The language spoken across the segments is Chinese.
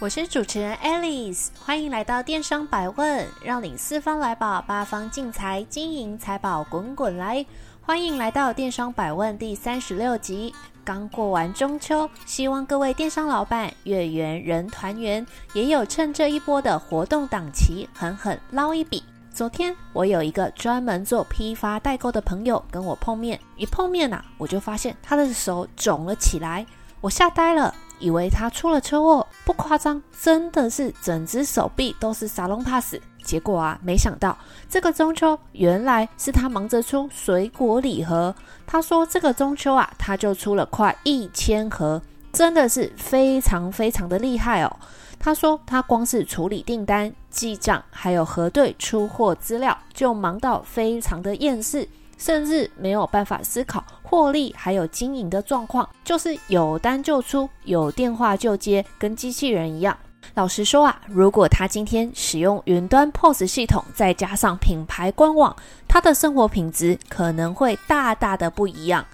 我是主持人 Alice，欢迎来到电商百问，让你四方来宝，八方进财，金银财宝滚滚来。欢迎来到电商百问第三十六集。刚过完中秋，希望各位电商老板月圆人团圆，也有趁这一波的活动档期狠狠捞一笔。昨天我有一个专门做批发代购的朋友跟我碰面，一碰面呐、啊，我就发现他的手肿了起来，我吓呆了。以为他出了车祸，不夸张，真的是整只手臂都是沙龙 pass。结果啊，没想到这个中秋原来是他忙着出水果礼盒。他说这个中秋啊，他就出了快一千盒，真的是非常非常的厉害哦。他说他光是处理订单、记账，还有核对出货资料，就忙到非常的厌世。甚至没有办法思考获利还有经营的状况，就是有单就出，有电话就接，跟机器人一样。老实说啊，如果他今天使用云端 POS 系统，再加上品牌官网，他的生活品质可能会大大的不一样。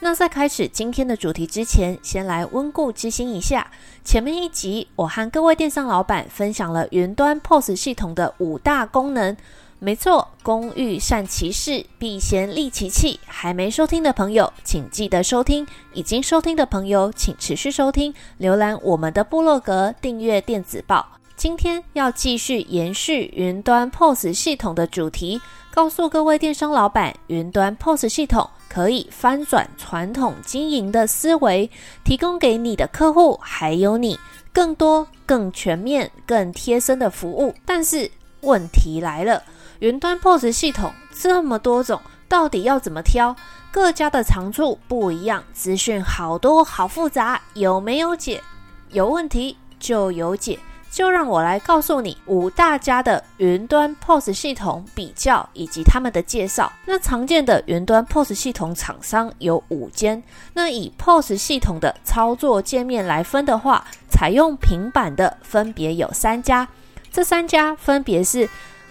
那在开始今天的主题之前，先来温故知新一下。前面一集我和各位电商老板分享了云端 POS 系统的五大功能。没错，工欲善其事，必先利其器。还没收听的朋友，请记得收听；已经收听的朋友，请持续收听。浏览我们的部落格，订阅电子报。今天要继续延续云端 POS 系统的主题，告诉各位电商老板，云端 POS 系统可以翻转传统经营的思维，提供给你的客户还有你更多、更全面、更贴身的服务。但是问题来了。云端 POS 系统这么多种，到底要怎么挑？各家的长处不一样，资讯好多好复杂，有没有解？有问题就有解，就让我来告诉你五大家的云端 POS 系统比较以及他们的介绍。那常见的云端 POS 系统厂商有五间。那以 POS 系统的操作界面来分的话，采用平板的分别有三家，这三家分别是。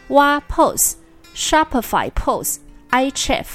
挖 POS、Shopify POS、iChef，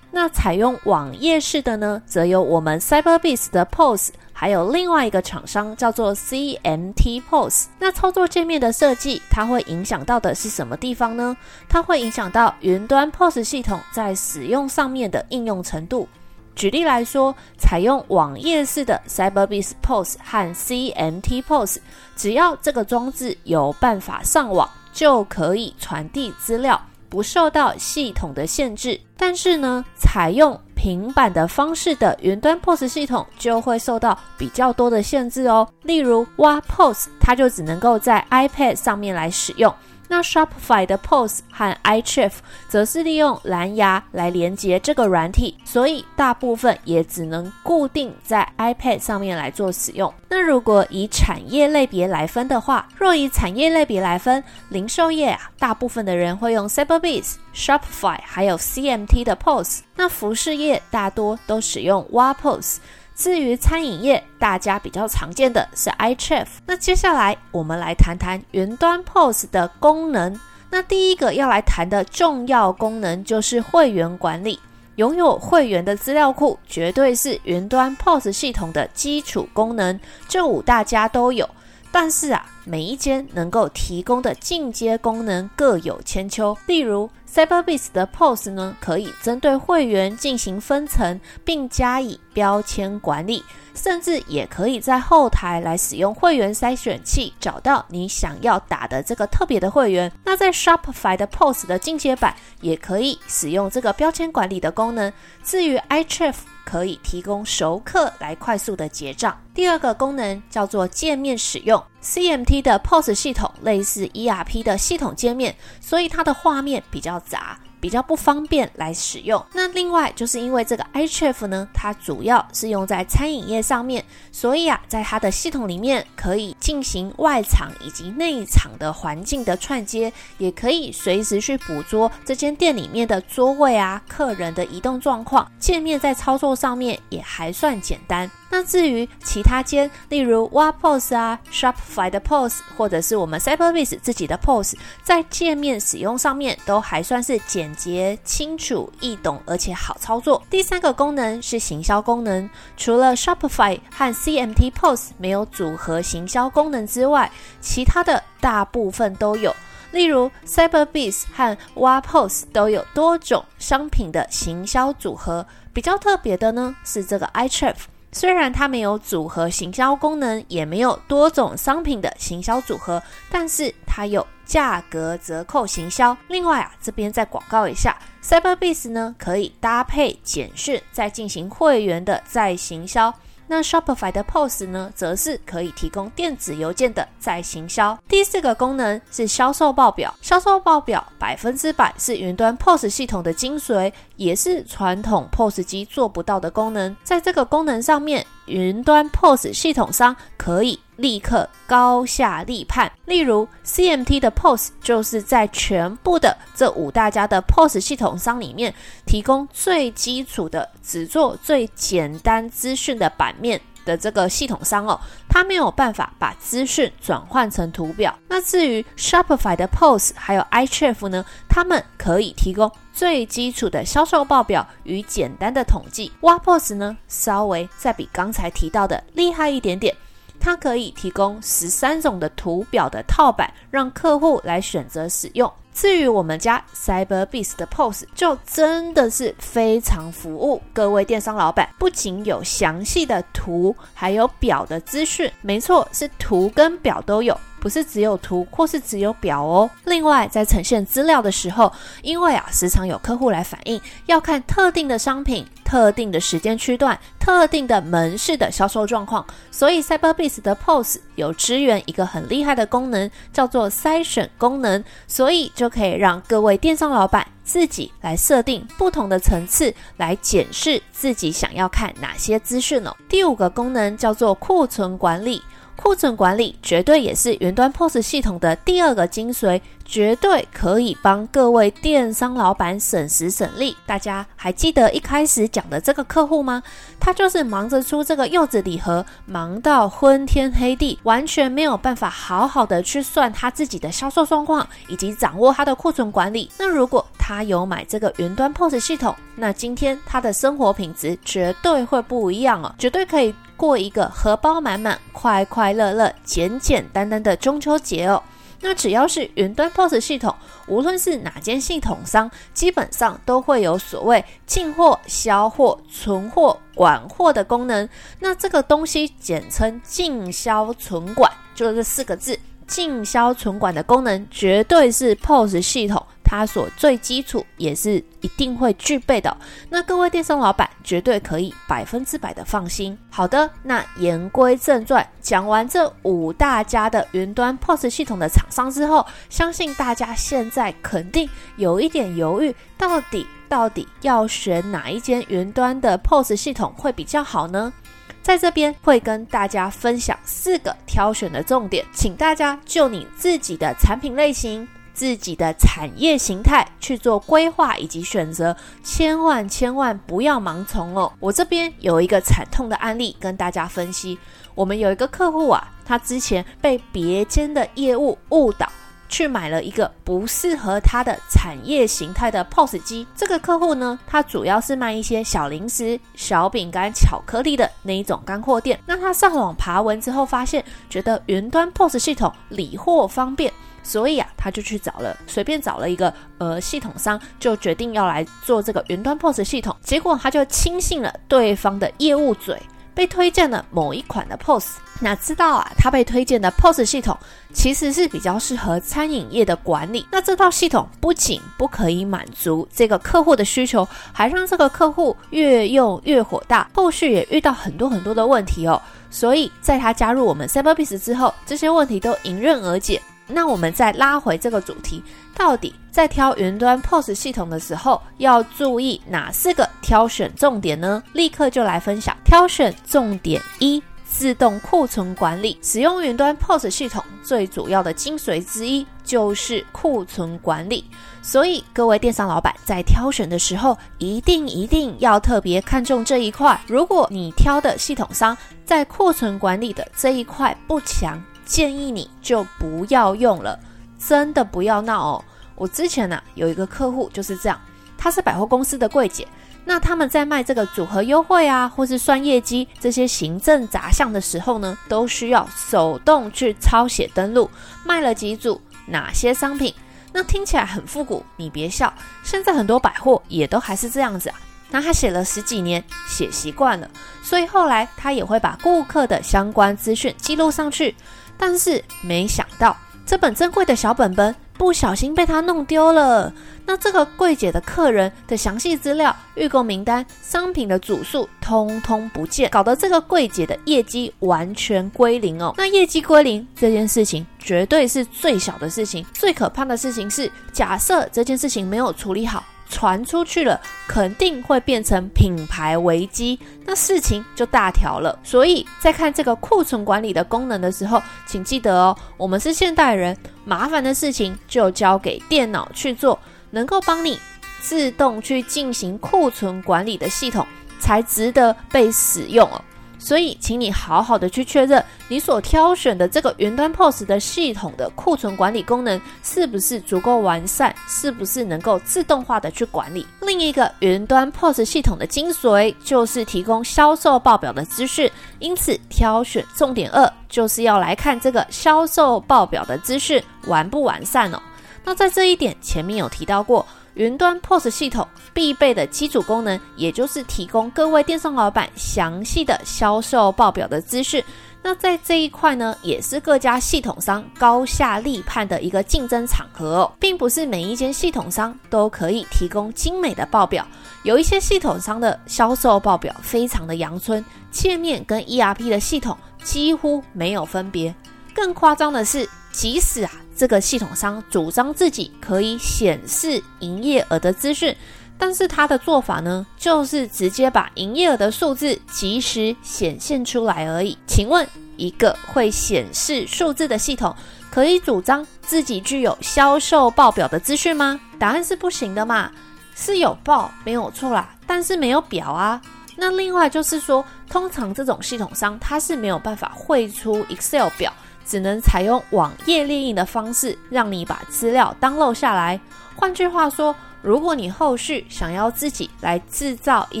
那采用网页式的呢，则有我们 Cyberbiz 的 POS，还有另外一个厂商叫做 CMT POS。那操作界面的设计，它会影响到的是什么地方呢？它会影响到云端 POS 系统在使用上面的应用程度。举例来说，采用网页式的 Cyberbiz POS 和 CMT POS，只要这个装置有办法上网。就可以传递资料，不受到系统的限制。但是呢，采用平板的方式的云端 POS 系统就会受到比较多的限制哦。例如，挖 POS，它就只能够在 iPad 上面来使用。那 Shopify 的 POS 和 iChef 则是利用蓝牙来连接这个软体，所以大部分也只能固定在 iPad 上面来做使用。那如果以产业类别来分的话，若以产业类别来分，零售业啊，大部分的人会用 Cyberbiz、Shopify 还有 CMT 的 POS。那服饰业大多都使用 WA POS。至于餐饮业，大家比较常见的是 iChef。那接下来我们来谈谈云端 POS 的功能。那第一个要来谈的重要功能就是会员管理。拥有会员的资料库，绝对是云端 POS 系统的基础功能。这五大家都有，但是啊，每一间能够提供的进阶功能各有千秋。例如，Cyberbiz 的 POS 呢，可以针对会员进行分层，并加以标签管理，甚至也可以在后台来使用会员筛选器，找到你想要打的这个特别的会员。那在 Shopify 的 POS 的进阶版，也可以使用这个标签管理的功能。至于 iChef，可以提供熟客来快速的结账。第二个功能叫做界面使用，CMT 的 POS 系统类似 ERP 的系统界面，所以它的画面比较杂，比较不方便来使用。那另外就是因为这个 iChef 呢，它主要是用在餐饮业上面，所以啊，在它的系统里面可以进行外场以及内场的环境的串接，也可以随时去捕捉这间店里面的桌位啊、客人的移动状况。界面在操作上面也还算简单。那至于其他间，例如 WaPOS 啊、Shopify 的 POS，或者是我们 CyberBase 自己的 POS，在界面使用上面都还算是简洁、清楚、易懂，而且好操作。第三个功能是行销功能，除了 Shopify 和 CMT POS 没有组合行销功能之外，其他的大部分都有。例如 CyberBase 和 WaPOS 都有多种商品的行销组合。比较特别的呢是这个 iChef。虽然它没有组合行销功能，也没有多种商品的行销组合，但是它有价格折扣行销。另外啊，这边再广告一下，Cyberbis 呢可以搭配简讯再进行会员的再行销。那 Shopify 的 POS 呢，则是可以提供电子邮件的再行销。第四个功能是销售报表，销售报表百分之百是云端 POS 系统的精髓，也是传统 POS 机做不到的功能。在这个功能上面，云端 POS 系统商可以立刻高下立判。例如，CMT 的 POS 就是在全部的这五大家的 POS 系统商里面，提供最基础的、只做最简单资讯的版面的这个系统商哦，它没有办法把资讯转换成图表。那至于 Shopify 的 POS 还有 iChef 呢，他们可以提供最基础的销售报表与简单的统计。WaPOS 呢，稍微再比刚才提到的厉害一点点。它可以提供十三种的图表的套版，让客户来选择使用。至于我们家 Cyber Beast 的 POS，就真的是非常服务各位电商老板，不仅有详细的图，还有表的资讯。没错，是图跟表都有。不是只有图或是只有表哦。另外，在呈现资料的时候，因为啊，时常有客户来反映要看特定的商品、特定的时间区段、特定的门市的销售状况，所以 Cyberbiz 的 POS 有支援一个很厉害的功能，叫做筛选功能，所以就可以让各位电商老板自己来设定不同的层次，来检视自己想要看哪些资讯哦。第五个功能叫做库存管理。库存管理绝对也是云端 POS 系统的第二个精髓，绝对可以帮各位电商老板省时省力。大家还记得一开始讲的这个客户吗？他就是忙着出这个柚子礼盒，忙到昏天黑地，完全没有办法好好的去算他自己的销售状况，以及掌握他的库存管理。那如果他有买这个云端 POS 系统，那今天他的生活品质绝对会不一样哦，绝对可以。过一个荷包满满、快快乐乐、简简单单的中秋节哦。那只要是云端 POS 系统，无论是哪间系统商，基本上都会有所谓进货、销货、存货、管货的功能。那这个东西简称进销存管，就这四个字。进销存管的功能绝对是 POS 系统它所最基础也是一定会具备的。那各位电商老板绝对可以百分之百的放心。好的，那言归正传，讲完这五大家的云端 POS 系统的厂商之后，相信大家现在肯定有一点犹豫，到底到底要选哪一间云端的 POS 系统会比较好呢？在这边会跟大家分享四个挑选的重点，请大家就你自己的产品类型、自己的产业形态去做规划以及选择，千万千万不要盲从哦。我这边有一个惨痛的案例跟大家分析，我们有一个客户啊，他之前被别间的业务误导。去买了一个不适合他的产业形态的 POS 机。这个客户呢，他主要是卖一些小零食、小饼干、巧克力的那一种干货店。那他上网爬文之后，发现觉得云端 POS 系统理货方便，所以啊，他就去找了，随便找了一个呃系统商，就决定要来做这个云端 POS 系统。结果他就轻信了对方的业务嘴。被推荐了某一款的 POS，哪知道啊，他被推荐的 POS 系统其实是比较适合餐饮业的管理。那这套系统不仅不可以满足这个客户的需求，还让这个客户越用越火大，后续也遇到很多很多的问题哦。所以在他加入我们 Cyberbiz 之后，这些问题都迎刃而解。那我们再拉回这个主题，到底在挑云端 POS 系统的时候要注意哪四个挑选重点呢？立刻就来分享挑选重点一。自动库存管理，使用云端 POS 系统最主要的精髓之一就是库存管理。所以各位电商老板在挑选的时候，一定一定要特别看重这一块。如果你挑的系统商在库存管理的这一块不强，建议你就不要用了，真的不要闹哦。我之前呢、有一个客户就是这样，他是百货公司的柜姐。那他们在卖这个组合优惠啊，或是算业绩这些行政杂项的时候呢，都需要手动去抄写登录，卖了几组哪些商品。那听起来很复古，你别笑，现在很多百货也都还是这样子啊。那他写了十几年，写习惯了，所以后来他也会把顾客的相关资讯记录上去。但是没想到，这本珍贵的小本本不小心被他弄丢了。那这个柜姐的客人的详细资料、预购名单、商品的组数，通通不见，搞得这个柜姐的业绩完全归零哦。那业绩归零这件事情，绝对是最小的事情。最可怕的事情是，假设这件事情没有处理好，传出去了，肯定会变成品牌危机，那事情就大条了。所以在看这个库存管理的功能的时候，请记得哦，我们是现代人，麻烦的事情就交给电脑去做。能够帮你自动去进行库存管理的系统，才值得被使用哦。所以，请你好好的去确认你所挑选的这个云端 POS 的系统的库存管理功能是不是足够完善，是不是能够自动化的去管理。另一个云端 POS 系统的精髓就是提供销售报表的资讯，因此挑选重点二就是要来看这个销售报表的资讯完不完善哦。那在这一点前面有提到过，云端 POS 系统必备的基础功能，也就是提供各位电商老板详细的销售报表的资讯。那在这一块呢，也是各家系统商高下立判的一个竞争场合哦，并不是每一间系统商都可以提供精美的报表。有一些系统商的销售报表非常的阳春，界面跟 ERP 的系统几乎没有分别。更夸张的是，即使啊。这个系统商主张自己可以显示营业额的资讯，但是他的做法呢，就是直接把营业额的数字即时显现出来而已。请问，一个会显示数字的系统，可以主张自己具有销售报表的资讯吗？答案是不行的嘛，是有报没有错啦，但是没有表啊。那另外就是说，通常这种系统商他是没有办法绘出 Excel 表。只能采用网页列印的方式，让你把资料当漏下来。换句话说，如果你后续想要自己来制造一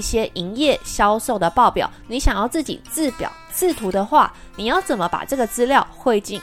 些营业销售的报表，你想要自己制表制图的话，你要怎么把这个资料汇进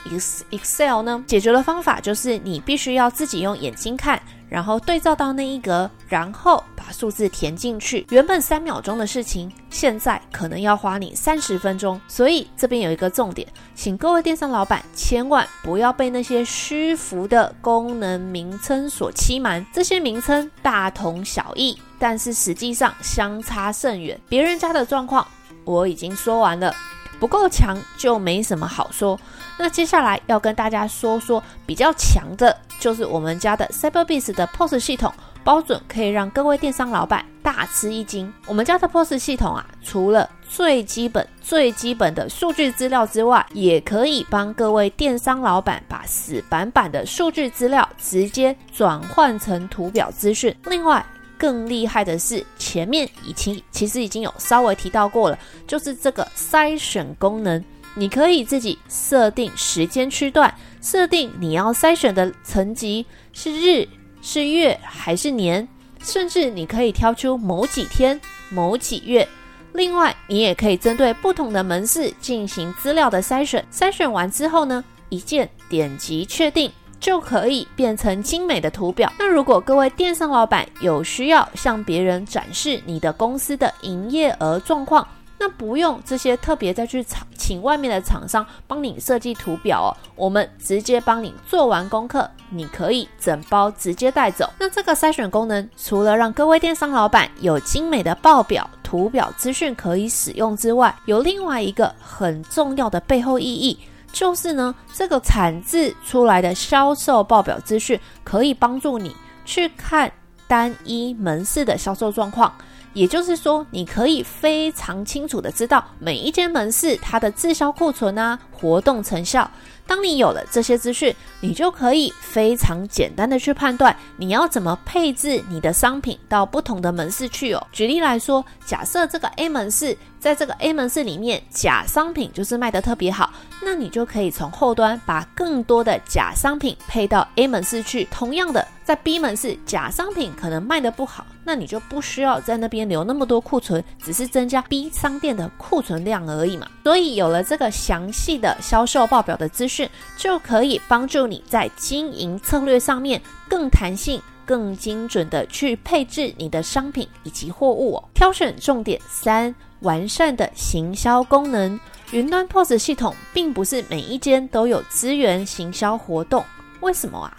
Excel 呢？解决的方法就是你必须要自己用眼睛看。然后对照到那一格，然后把数字填进去。原本三秒钟的事情，现在可能要花你三十分钟。所以这边有一个重点，请各位电商老板千万不要被那些虚浮的功能名称所欺瞒。这些名称大同小异，但是实际上相差甚远。别人家的状况我已经说完了，不够强就没什么好说。那接下来要跟大家说说比较强的，就是我们家的 Cyberbiz 的 POS 系统，包准可以让各位电商老板大吃一惊。我们家的 POS 系统啊，除了最基本、最基本的数据资料之外，也可以帮各位电商老板把死板板的数据资料直接转换成图表资讯。另外，更厉害的是，前面已经其实已经有稍微提到过了，就是这个筛选功能。你可以自己设定时间区段，设定你要筛选的层级是日、是月还是年，甚至你可以挑出某几天、某几月。另外，你也可以针对不同的门市进行资料的筛选。筛选完之后呢，一键点击确定，就可以变成精美的图表。那如果各位电商老板有需要向别人展示你的公司的营业额状况，那不用这些特别再去请请外面的厂商帮你设计图表哦，我们直接帮你做完功课，你可以整包直接带走。那这个筛选功能除了让各位电商老板有精美的报表图表资讯可以使用之外，有另外一个很重要的背后意义，就是呢，这个产自出来的销售报表资讯可以帮助你去看单一门市的销售状况。也就是说，你可以非常清楚的知道每一间门市它的滞销库存啊、活动成效。当你有了这些资讯，你就可以非常简单的去判断你要怎么配置你的商品到不同的门市去哦。举例来说，假设这个 A 门市在这个 A 门市里面假商品就是卖得特别好，那你就可以从后端把更多的假商品配到 A 门市去。同样的，在 B 门市假商品可能卖得不好，那你就不需要在那边留那么多库存，只是增加 B 商店的库存量而已嘛。所以有了这个详细的销售报表的资讯。就可以帮助你在经营策略上面更弹性、更精准的去配置你的商品以及货物哦。挑选重点三：完善的行销功能。云端 POS 系统并不是每一间都有资源行销活动，为什么啊？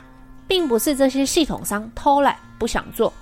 并不是这些系统商偷懒不想做，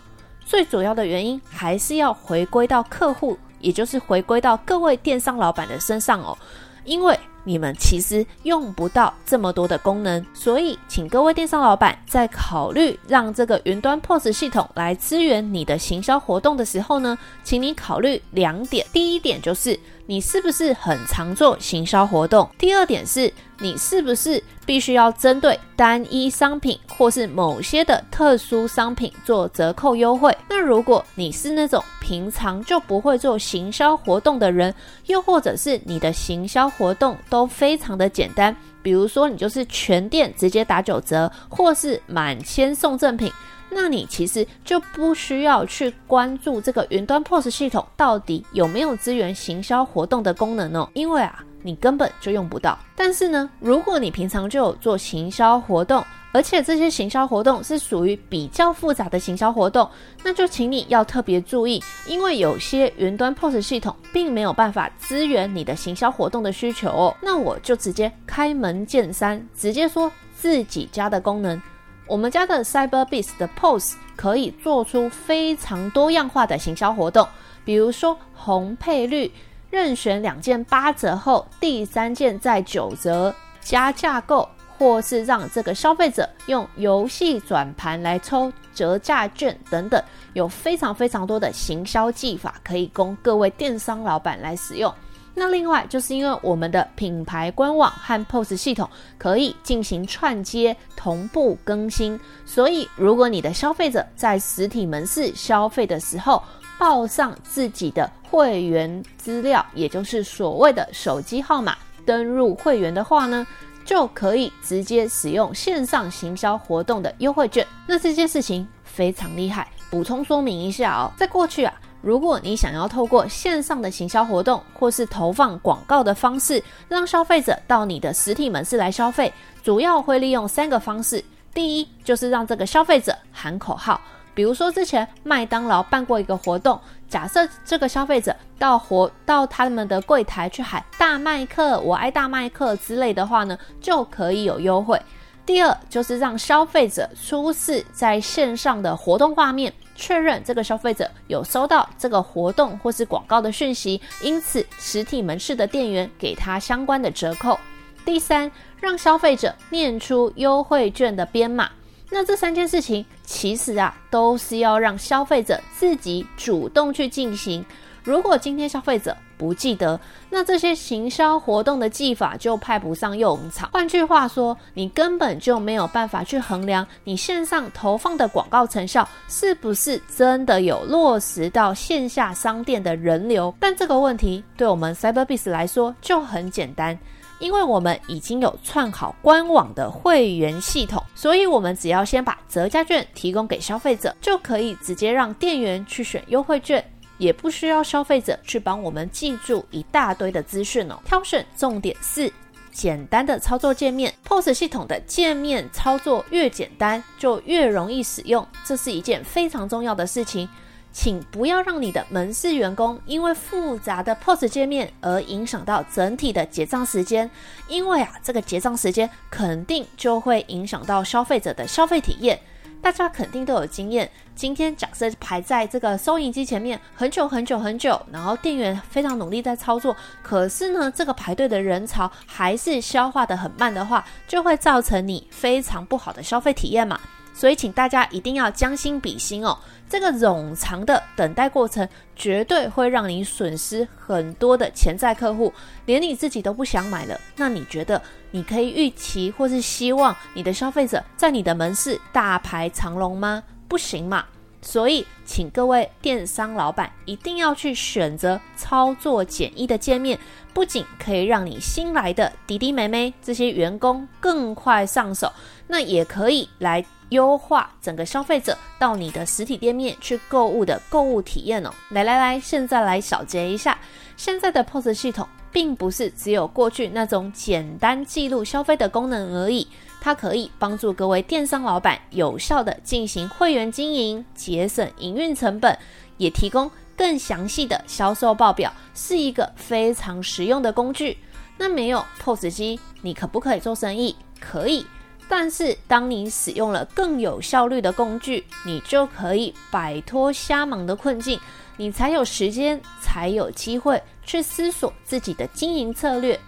最主要的原因还是要回归到客户，也就是回归到各位电商老板的身上哦，因为。你们其实用不到这么多的功能，所以请各位电商老板在考虑让这个云端 POS 系统来支援你的行销活动的时候呢，请你考虑两点。第一点就是。你是不是很常做行销活动？第二点是，你是不是必须要针对单一商品或是某些的特殊商品做折扣优惠？那如果你是那种平常就不会做行销活动的人，又或者是你的行销活动都非常的简单，比如说你就是全店直接打九折，或是满千送赠品。那你其实就不需要去关注这个云端 POS 系统到底有没有支援行销活动的功能哦，因为啊，你根本就用不到。但是呢，如果你平常就有做行销活动，而且这些行销活动是属于比较复杂的行销活动，那就请你要特别注意，因为有些云端 POS 系统并没有办法支援你的行销活动的需求哦。那我就直接开门见山，直接说自己家的功能。我们家的 Cyberbiz 的 POS 可以做出非常多样化的行销活动，比如说红配绿，任选两件八折后，第三件再九折加价购，或是让这个消费者用游戏转盘来抽折价券等等，有非常非常多的行销技法可以供各位电商老板来使用。那另外就是因为我们的品牌官网和 POS 系统可以进行串接、同步更新，所以如果你的消费者在实体门市消费的时候报上自己的会员资料，也就是所谓的手机号码登入会员的话呢，就可以直接使用线上行销活动的优惠券。那这件事情非常厉害，补充说明一下哦，在过去啊。如果你想要透过线上的行销活动或是投放广告的方式，让消费者到你的实体门市来消费，主要会利用三个方式。第一，就是让这个消费者喊口号，比如说之前麦当劳办过一个活动，假设这个消费者到活到他们的柜台去喊“大麦克，我爱大麦克”之类的话呢，就可以有优惠。第二，就是让消费者出示在线上的活动画面。确认这个消费者有收到这个活动或是广告的讯息，因此实体门市的店员给他相关的折扣。第三，让消费者念出优惠券的编码。那这三件事情其实啊，都是要让消费者自己主动去进行。如果今天消费者不记得，那这些行销活动的技法就派不上用场。换句话说，你根本就没有办法去衡量你线上投放的广告成效是不是真的有落实到线下商店的人流。但这个问题对我们 Cyberbiz 来说就很简单，因为我们已经有串好官网的会员系统，所以我们只要先把折价券提供给消费者，就可以直接让店员去选优惠券。也不需要消费者去帮我们记住一大堆的资讯哦。挑选重点四：简单的操作界面。POS 系统的界面操作越简单，就越容易使用，这是一件非常重要的事情。请不要让你的门市员工因为复杂的 POS 界面而影响到整体的结账时间，因为啊，这个结账时间肯定就会影响到消费者的消费体验。大家肯定都有经验。今天假设排在这个收银机前面很久很久很久，然后店员非常努力在操作，可是呢，这个排队的人潮还是消化得很慢的话，就会造成你非常不好的消费体验嘛。所以，请大家一定要将心比心哦。这个冗长的等待过程，绝对会让你损失很多的潜在客户，连你自己都不想买了。那你觉得你可以预期或是希望你的消费者在你的门市大排长龙吗？不行嘛。所以，请各位电商老板一定要去选择操作简易的界面，不仅可以让你新来的弟弟妹妹这些员工更快上手，那也可以来优化整个消费者到你的实体店面去购物的购物体验哦。来来来，现在来小结一下，现在的 POS 系统并不是只有过去那种简单记录消费的功能而已，它可以帮助各位电商老板有效地进行会员经营，节省营运成本，也提供更详细的销售报表，是一个非常实用的工具。那没有 POS 机，你可不可以做生意？可以。但是，当你使用了更有效率的工具，你就可以摆脱瞎忙的困境，你才有时间，才有机会去思索自己的经营策略。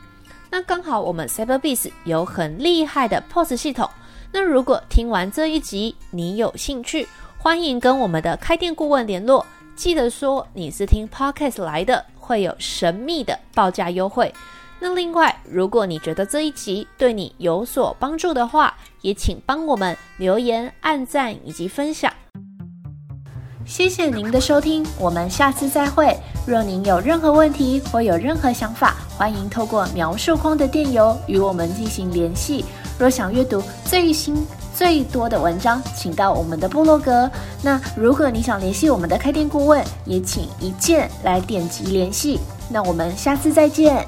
那刚好我们 Cyberbiz 有很厉害的 POS 系统。那如果听完这一集你有兴趣，欢迎跟我们的开店顾问联络，记得说你是听 Podcast 来的，会有神秘的报价优惠。那另外，如果你觉得这一集对你有所帮助的话，也请帮我们留言、按赞以及分享。谢谢您的收听，我们下次再会。若您有任何问题或有任何想法，欢迎透过描述框的电邮与我们进行联系。若想阅读最新最多的文章，请到我们的部落格。那如果你想联系我们的开店顾问，也请一键来点击联系。那我们下次再见。